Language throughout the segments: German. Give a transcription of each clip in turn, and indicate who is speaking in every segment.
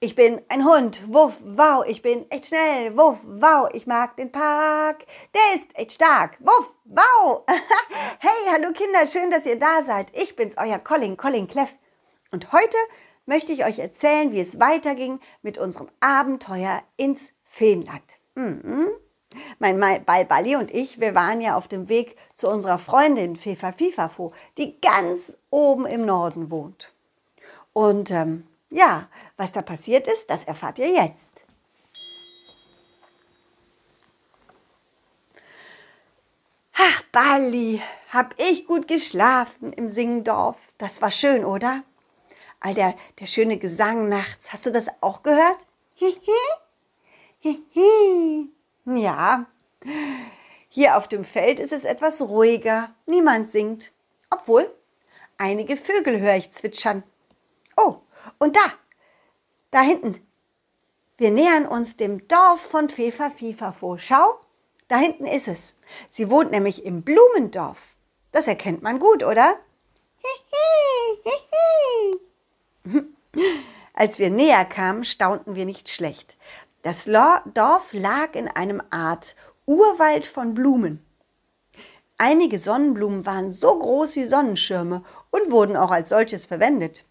Speaker 1: Ich bin ein Hund, wuff, wow, ich bin echt schnell, wuff, wow, ich mag den Park, der ist echt stark, wuff, wow. hey, hallo Kinder, schön, dass ihr da seid. Ich bin's, euer Colin, Colin Cleff. Und heute möchte ich euch erzählen, wie es weiterging mit unserem Abenteuer ins Feenland. Mhm. Mein Ball Balli und ich, wir waren ja auf dem Weg zu unserer Freundin Fefa Fifafo, die ganz oben im Norden wohnt. Und ähm, ja, was da passiert ist, das erfahrt ihr jetzt. Ach, Balli, hab ich gut geschlafen im Singendorf. Das war schön, oder? All der, der schöne Gesang nachts. Hast du das auch gehört? ja. Hier auf dem Feld ist es etwas ruhiger. Niemand singt. Obwohl, einige Vögel höre ich zwitschern. Oh, und da, da hinten. Wir nähern uns dem Dorf von Fefa Fifafo. Schau, da hinten ist es. Sie wohnt nämlich im Blumendorf. Das erkennt man gut, oder? Als wir näher kamen, staunten wir nicht schlecht. Das Dorf lag in einem Art Urwald von Blumen. Einige Sonnenblumen waren so groß wie Sonnenschirme und wurden auch als solches verwendet.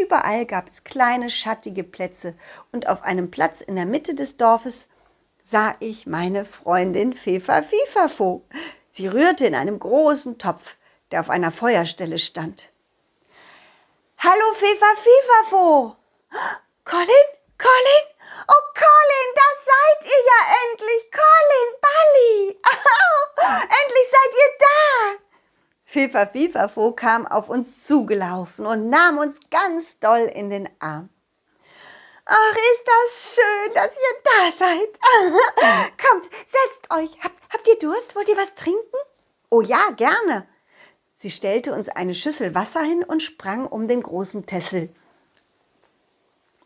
Speaker 1: Überall gab es kleine schattige Plätze und auf einem Platz in der Mitte des Dorfes sah ich meine Freundin Fefa Fifafo. Sie rührte in einem großen Topf, der auf einer Feuerstelle stand. Hallo Fefa Fifafo! Colin? Colin? Oh Colin, da seid ihr ja endlich! Colin, Balli! endlich seid ihr da! Fifa Fifafo kam auf uns zugelaufen und nahm uns ganz doll in den Arm. Ach, ist das schön, dass ihr da seid. Kommt, setzt euch. Habt, habt ihr Durst? Wollt ihr was trinken? Oh ja, gerne. Sie stellte uns eine Schüssel Wasser hin und sprang um den großen Tessel,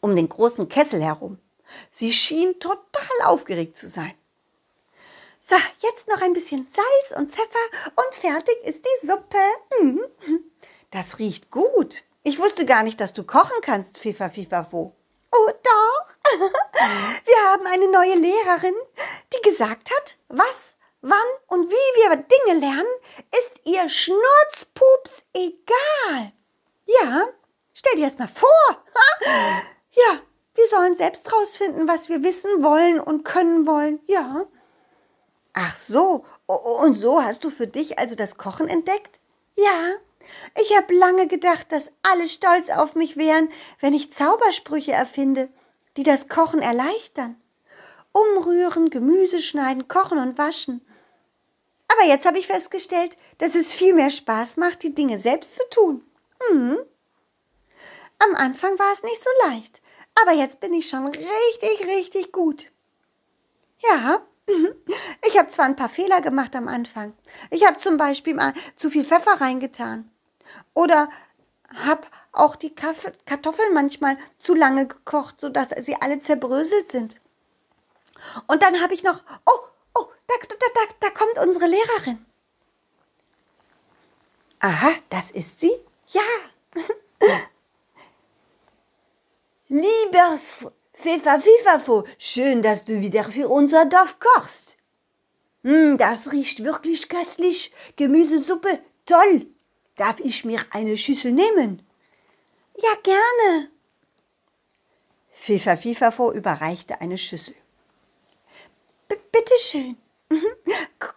Speaker 1: um den großen Kessel herum. Sie schien total aufgeregt zu sein. So, jetzt noch ein bisschen Salz und Pfeffer und fertig ist die Suppe. Mhm. Das riecht gut. Ich wusste gar nicht, dass du kochen kannst, Fifa Fifafo. Oh, doch. Wir haben eine neue Lehrerin, die gesagt hat, was, wann und wie wir Dinge lernen, ist ihr Schnurzpups egal. Ja, stell dir das mal vor. Ja, wir sollen selbst rausfinden, was wir wissen wollen und können wollen. Ja, Ach so, und so hast du für dich also das Kochen entdeckt? Ja, ich habe lange gedacht, dass alle stolz auf mich wären, wenn ich Zaubersprüche erfinde, die das Kochen erleichtern. Umrühren, Gemüse schneiden, kochen und waschen. Aber jetzt habe ich festgestellt, dass es viel mehr Spaß macht, die Dinge selbst zu tun. Mhm. Am Anfang war es nicht so leicht, aber jetzt bin ich schon richtig, richtig gut. Ja, ich habe zwar ein paar Fehler gemacht am Anfang. Ich habe zum Beispiel mal zu viel Pfeffer reingetan. Oder habe auch die Kartoffeln manchmal zu lange gekocht, sodass sie alle zerbröselt sind. Und dann habe ich noch, oh, oh, da, da, da, da kommt unsere Lehrerin. Aha, das ist sie? Ja. Lieber Pfeffer Pfifferfo, schön, dass du wieder für unser Dorf kochst. Hm, das riecht wirklich köstlich. Gemüsesuppe, toll. Darf ich mir eine Schüssel nehmen? Ja, gerne. Pfeffer Pfifferfo überreichte eine Schüssel. B bitte schön. Mhm.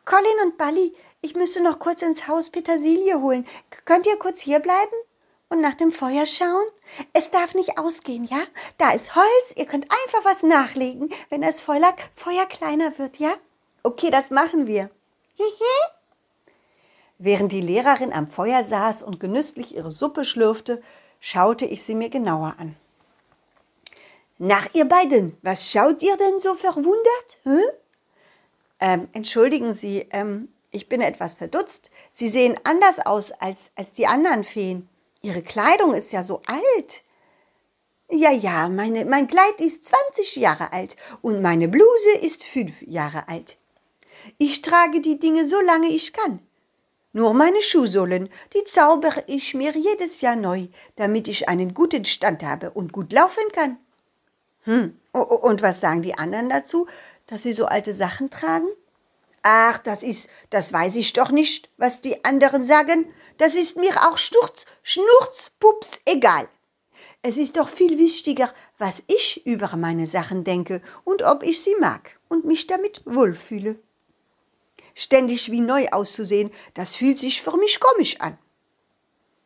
Speaker 1: Colin und Balli, ich müsste noch kurz ins Haus Petersilie holen. Könnt ihr kurz hier bleiben? Und nach dem Feuer schauen? Es darf nicht ausgehen, ja? Da ist Holz, ihr könnt einfach was nachlegen, wenn das Feuer, Feuer kleiner wird, ja? Okay, das machen wir. Während die Lehrerin am Feuer saß und genüsslich ihre Suppe schlürfte, schaute ich sie mir genauer an. Nach ihr beiden, was schaut ihr denn so verwundert? Hm? Ähm, entschuldigen Sie, ähm, ich bin etwas verdutzt. Sie sehen anders aus als, als die anderen Feen. Ihre Kleidung ist ja so alt. Ja, ja, meine, mein Kleid ist 20 Jahre alt und meine Bluse ist 5 Jahre alt. Ich trage die Dinge so lange ich kann. Nur meine Schuhsohlen, die zaubere ich mir jedes Jahr neu, damit ich einen guten Stand habe und gut laufen kann. Hm. Und was sagen die anderen dazu, dass sie so alte Sachen tragen? Ach, das ist, das weiß ich doch nicht, was die anderen sagen. Das ist mir auch Sturz, Schnurz, Pups, egal. Es ist doch viel wichtiger, was ich über meine Sachen denke und ob ich sie mag und mich damit wohlfühle. Ständig wie neu auszusehen, das fühlt sich für mich komisch an.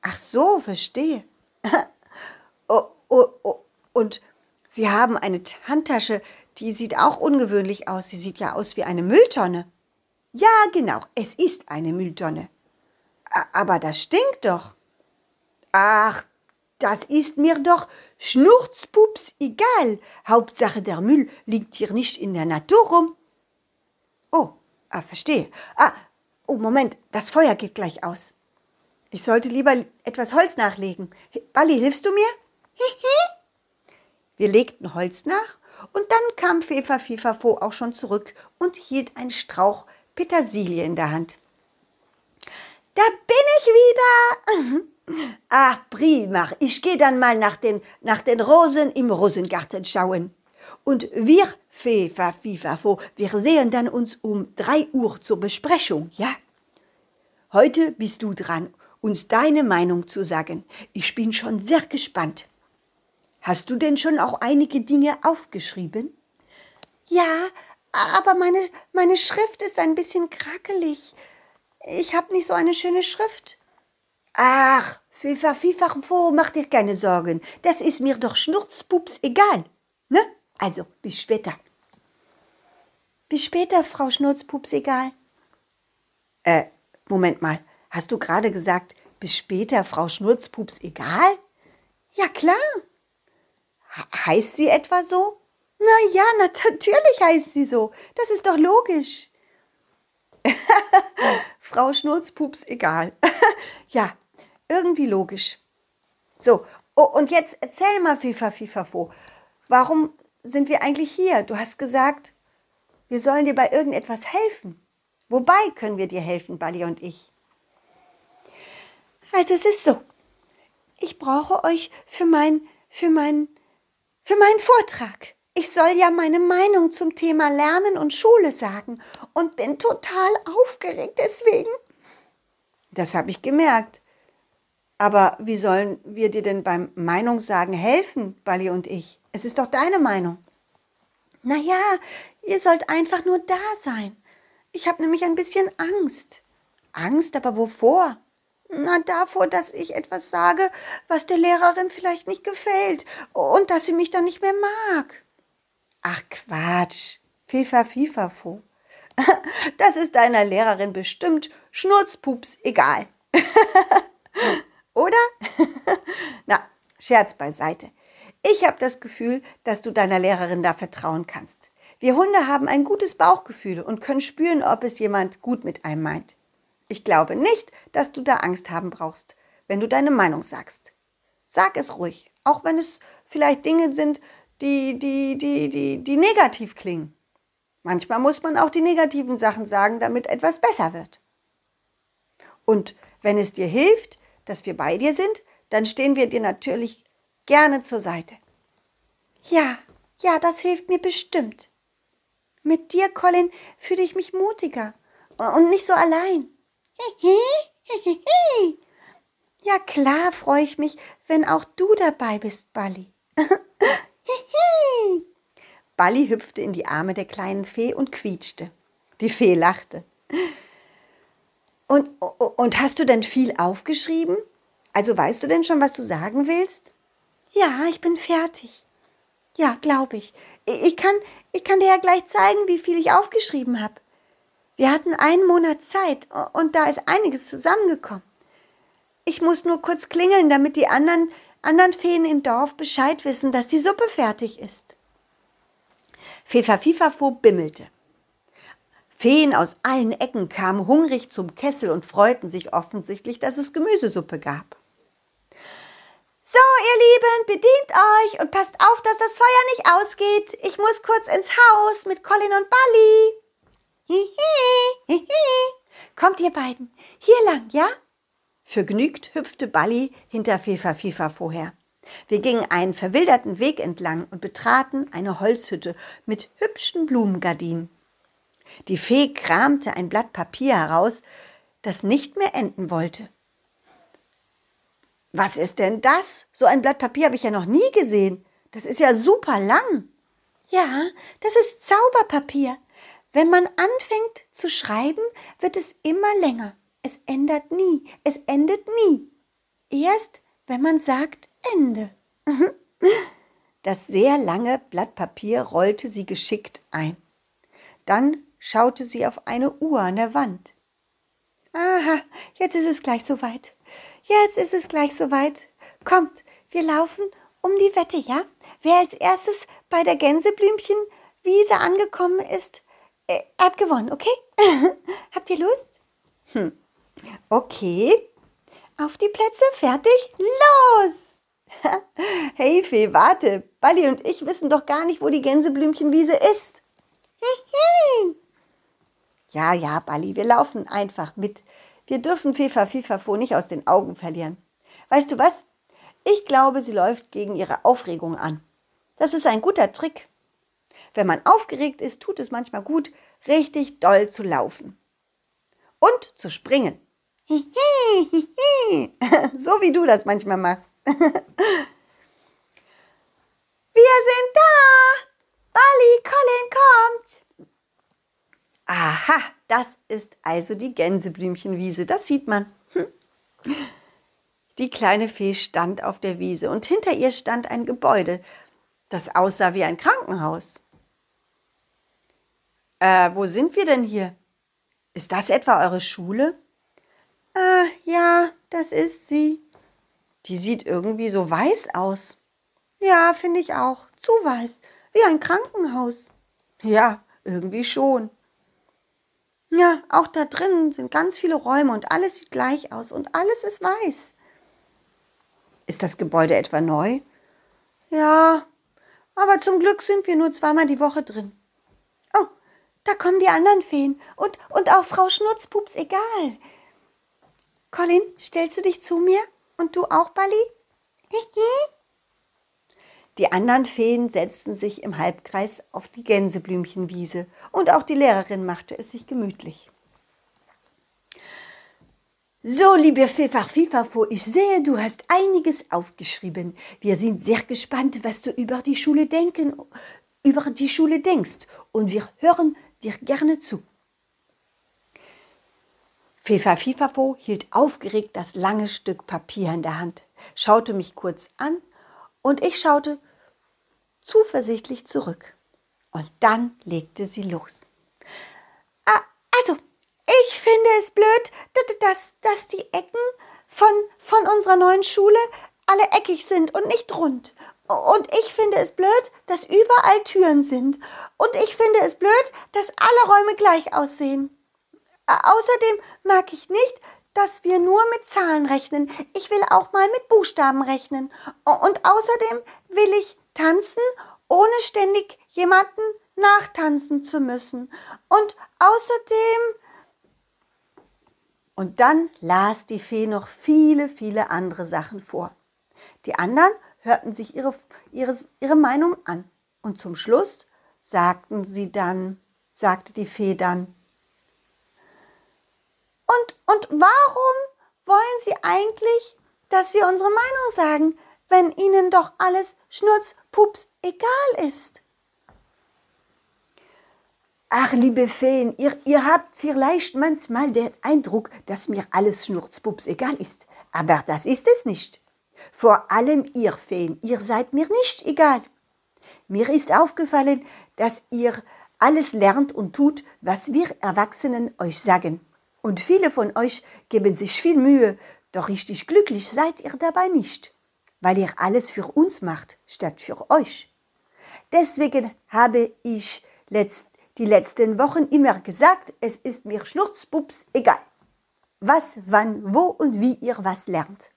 Speaker 1: Ach so, verstehe. oh, oh, oh. Und Sie haben eine Handtasche, die sieht auch ungewöhnlich aus. Sie sieht ja aus wie eine Mülltonne. Ja, genau, es ist eine Mülltonne. Aber das stinkt doch. Ach, das ist mir doch Schnurzpups egal. Hauptsache der Müll liegt hier nicht in der Natur rum. Oh, ah, verstehe. Ah, oh, Moment, das Feuer geht gleich aus. Ich sollte lieber etwas Holz nachlegen. Balli, hilfst du mir? Wir legten Holz nach und dann kam Fefa Fifafo auch schon zurück und hielt einen Strauch Petersilie in der Hand. Da bin ich wieder. Ach, prima. Ich gehe dann mal nach den, nach den Rosen im Rosengarten schauen. Und wir, Fefa, Fifafo, wir sehen dann uns um drei Uhr zur Besprechung, ja? Heute bist du dran, uns deine Meinung zu sagen. Ich bin schon sehr gespannt. Hast du denn schon auch einige Dinge aufgeschrieben? Ja, aber meine, meine Schrift ist ein bisschen krakelig. Ich habe nicht so eine schöne Schrift. Ach, Pfiffer, Pfiffer, wo, mach dir keine Sorgen. Das ist mir doch schnurzpups egal. Ne? Also, bis später. Bis später, Frau Schnurzpups egal. Äh, Moment mal. Hast du gerade gesagt, bis später, Frau Schnurzpups egal? Ja, klar. Heißt sie etwa so? Na ja, natürlich heißt sie so. Das ist doch logisch. Frau Schnurzpups, egal. ja, irgendwie logisch. So, oh, und jetzt erzähl mal, Fifa, Fifa, Fo. Warum sind wir eigentlich hier? Du hast gesagt, wir sollen dir bei irgendetwas helfen. Wobei können wir dir helfen, Buddy und ich? Also es ist so. Ich brauche euch für mein, für mein, für meinen Vortrag. Ich soll ja meine Meinung zum Thema Lernen und Schule sagen und bin total aufgeregt deswegen. Das habe ich gemerkt. Aber wie sollen wir dir denn beim Meinungssagen helfen, Bali und ich? Es ist doch deine Meinung. Na ja, ihr sollt einfach nur da sein. Ich habe nämlich ein bisschen Angst. Angst, aber wovor? Na, davor, dass ich etwas sage, was der Lehrerin vielleicht nicht gefällt und dass sie mich dann nicht mehr mag. Ach Quatsch, Fifa Fifafo. Das ist deiner Lehrerin bestimmt Schnurzpups egal. Oder? Na, Scherz beiseite. Ich habe das Gefühl, dass du deiner Lehrerin da vertrauen kannst. Wir Hunde haben ein gutes Bauchgefühl und können spüren, ob es jemand gut mit einem meint. Ich glaube nicht, dass du da Angst haben brauchst, wenn du deine Meinung sagst. Sag es ruhig, auch wenn es vielleicht Dinge sind, die, die, die, die, die negativ klingen. Manchmal muss man auch die negativen Sachen sagen, damit etwas besser wird. Und wenn es dir hilft, dass wir bei dir sind, dann stehen wir dir natürlich gerne zur Seite. Ja, ja, das hilft mir bestimmt. Mit dir, Colin, fühle ich mich mutiger und nicht so allein. Ja klar freue ich mich, wenn auch du dabei bist, Balli. Balli hüpfte in die Arme der kleinen Fee und quietschte. Die Fee lachte. Und, und hast du denn viel aufgeschrieben? Also weißt du denn schon, was du sagen willst? Ja, ich bin fertig. Ja, glaube ich. Ich kann, ich kann dir ja gleich zeigen, wie viel ich aufgeschrieben habe. Wir hatten einen Monat Zeit und da ist einiges zusammengekommen. Ich muss nur kurz klingeln, damit die anderen, anderen Feen im Dorf Bescheid wissen, dass die Suppe fertig ist. Fefa Fifafo bimmelte. Feen aus allen Ecken kamen hungrig zum Kessel und freuten sich offensichtlich, dass es Gemüsesuppe gab. So, ihr Lieben, bedient euch und passt auf, dass das Feuer nicht ausgeht. Ich muss kurz ins Haus mit Colin und Bali. Hihi, hihi. Kommt ihr beiden, hier lang, ja? Vergnügt hüpfte Balli hinter Fefa Fifa vorher. Wir gingen einen verwilderten Weg entlang und betraten eine Holzhütte mit hübschen Blumengardinen. Die Fee kramte ein Blatt Papier heraus, das nicht mehr enden wollte. Was ist denn das? So ein Blatt Papier habe ich ja noch nie gesehen. Das ist ja super lang.
Speaker 2: Ja, das ist Zauberpapier. Wenn man anfängt zu schreiben, wird es immer länger. Es ändert nie. Es endet nie. Erst, wenn man sagt Ende.
Speaker 1: Das sehr lange Blatt Papier rollte sie geschickt ein. Dann schaute sie auf eine Uhr an der Wand.
Speaker 2: Aha, jetzt ist es gleich soweit. Jetzt ist es gleich soweit. Kommt, wir laufen um die Wette, ja? Wer als erstes bei der Gänseblümchenwiese angekommen ist, äh, hat gewonnen, okay? Habt ihr Lust?
Speaker 1: Hm. Okay.
Speaker 2: Auf die Plätze, fertig, los!
Speaker 1: hey Fee, warte. Balli und ich wissen doch gar nicht, wo die Gänseblümchenwiese ist. ja, ja, Balli, wir laufen einfach mit. Wir dürfen Fefa Fifafo nicht aus den Augen verlieren. Weißt du was? Ich glaube, sie läuft gegen ihre Aufregung an. Das ist ein guter Trick. Wenn man aufgeregt ist, tut es manchmal gut, richtig doll zu laufen. Und zu springen. so wie du das manchmal machst. Wir
Speaker 2: sind da! Bali, Colin kommt!
Speaker 1: Aha, das ist also die Gänseblümchenwiese, das sieht man. Hm. Die kleine Fee stand auf der Wiese und hinter ihr stand ein Gebäude, das aussah wie ein Krankenhaus. Äh, wo sind wir denn hier? Ist das etwa eure Schule?
Speaker 2: Äh, ja, das ist sie.
Speaker 1: Die sieht irgendwie so weiß aus.
Speaker 2: Ja, finde ich auch. Zu weiß. Wie ein Krankenhaus.
Speaker 1: Ja, irgendwie schon.
Speaker 2: Ja, auch da drinnen sind ganz viele Räume und alles sieht gleich aus und alles ist weiß.
Speaker 1: Ist das Gebäude etwa neu?
Speaker 2: Ja, aber zum Glück sind wir nur zweimal die Woche drin. Oh, da kommen die anderen Feen und, und auch Frau Schnurzpups, egal. Colin, stellst du dich zu mir? Und du auch, Bali?
Speaker 1: Die anderen Feen setzten sich im Halbkreis auf die Gänseblümchenwiese und auch die Lehrerin machte es sich gemütlich. So, liebe Pfeffer Fifafo, ich sehe, du hast einiges aufgeschrieben. Wir sind sehr gespannt, was du über die Schule denken, über die Schule denkst, und wir hören dir gerne zu. Pfeffer Fifafo hielt aufgeregt das lange Stück Papier in der Hand, schaute mich kurz an und ich schaute zuversichtlich zurück. Und dann legte sie los.
Speaker 2: Ah, also, ich finde es blöd, dass, dass die Ecken von, von unserer neuen Schule alle eckig sind und nicht rund. Und ich finde es blöd, dass überall Türen sind. Und ich finde es blöd, dass alle Räume gleich aussehen. Außerdem mag ich nicht, dass wir nur mit Zahlen rechnen. Ich will auch mal mit Buchstaben rechnen. Und außerdem will ich tanzen, ohne ständig jemanden nachtanzen zu müssen. Und außerdem
Speaker 1: und dann las die Fee noch viele, viele andere Sachen vor. Die anderen hörten sich ihre, ihre, ihre Meinung an. Und zum Schluss sagten sie dann, sagte die Fee dann,
Speaker 2: und, und warum wollen Sie eigentlich, dass wir unsere Meinung sagen, wenn Ihnen doch alles Schnurzpups egal ist?
Speaker 1: Ach, liebe Feen, ihr, ihr habt vielleicht manchmal den Eindruck, dass mir alles Schnurzpups egal ist. Aber das ist es nicht. Vor allem ihr Feen, ihr seid mir nicht egal. Mir ist aufgefallen, dass ihr alles lernt und tut, was wir Erwachsenen euch sagen. Und viele von euch geben sich viel Mühe, doch richtig glücklich seid ihr dabei nicht, weil ihr alles für uns macht, statt für euch. Deswegen habe ich letzt die letzten Wochen immer gesagt, es ist mir schnurzpups egal. Was, wann, wo und wie ihr was lernt.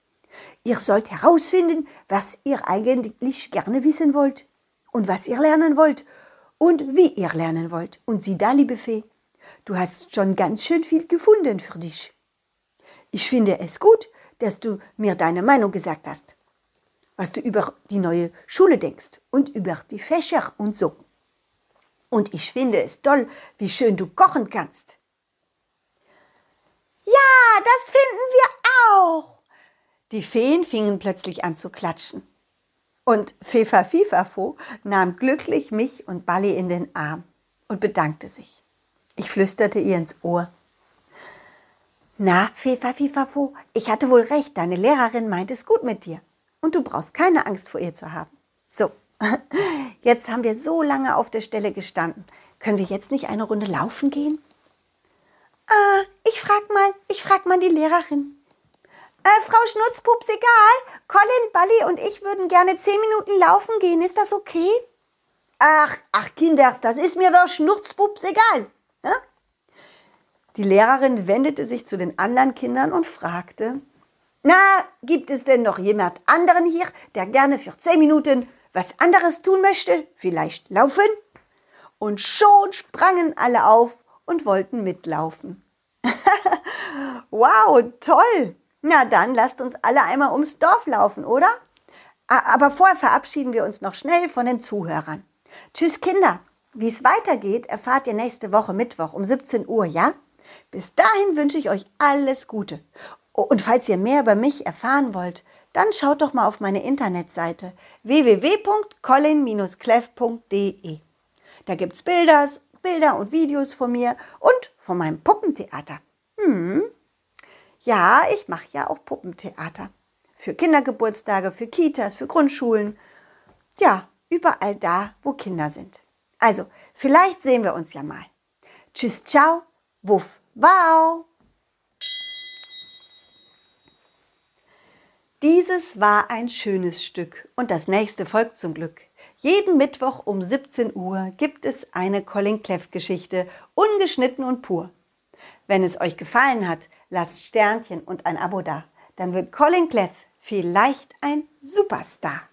Speaker 1: Ihr sollt herausfinden, was ihr eigentlich gerne wissen wollt und was ihr lernen wollt und wie ihr lernen wollt. Und sieh da, liebe Fee, du hast schon ganz schön viel gefunden für dich. Ich finde es gut, dass du mir deine Meinung gesagt hast. was du über die neue Schule denkst und über die Fächer und so. Und ich finde es toll, wie schön du kochen kannst.
Speaker 2: Ja, das finden wir auch.
Speaker 1: Die Feen fingen plötzlich an zu klatschen. Und Fefa Fifafo nahm glücklich mich und Balli in den Arm und bedankte sich. Ich flüsterte ihr ins Ohr. Na, Fefa Fifafo, ich hatte wohl recht, deine Lehrerin meint es gut mit dir. Und du brauchst keine Angst vor ihr zu haben. So, jetzt haben wir so lange auf der Stelle gestanden. Können wir jetzt nicht eine Runde laufen gehen?
Speaker 2: Ah, ich frag mal, ich frag mal die Lehrerin. Äh, Frau Schnutzpups, egal. Colin, Balli und ich würden gerne zehn Minuten laufen gehen. Ist das okay?
Speaker 1: Ach, ach, Kinders, das ist mir doch Schnurzpups egal. Ja? Die Lehrerin wendete sich zu den anderen Kindern und fragte, na, gibt es denn noch jemand anderen hier, der gerne für zehn Minuten was anderes tun möchte? Vielleicht laufen? Und schon sprangen alle auf und wollten mitlaufen. wow, toll! Na dann lasst uns alle einmal ums Dorf laufen, oder? Aber vorher verabschieden wir uns noch schnell von den Zuhörern. Tschüss Kinder, wie es weitergeht, erfahrt ihr nächste Woche Mittwoch um 17 Uhr, ja? Bis dahin wünsche ich euch alles Gute. Und falls ihr mehr über mich erfahren wollt, dann schaut doch mal auf meine Internetseite www.colin-cleff.de. Da gibt es Bilder, Bilder und Videos von mir und von meinem Puppentheater. Hm. Ja, ich mache ja auch Puppentheater. Für Kindergeburtstage, für Kitas, für Grundschulen. Ja, überall da, wo Kinder sind. Also, vielleicht sehen wir uns ja mal. Tschüss, ciao, wuff, wow. Dieses war ein schönes Stück und das nächste folgt zum Glück. Jeden Mittwoch um 17 Uhr gibt es eine Colin Cleff Geschichte, ungeschnitten und pur. Wenn es euch gefallen hat, lasst Sternchen und ein Abo da. Dann wird Colin Cleff vielleicht ein Superstar.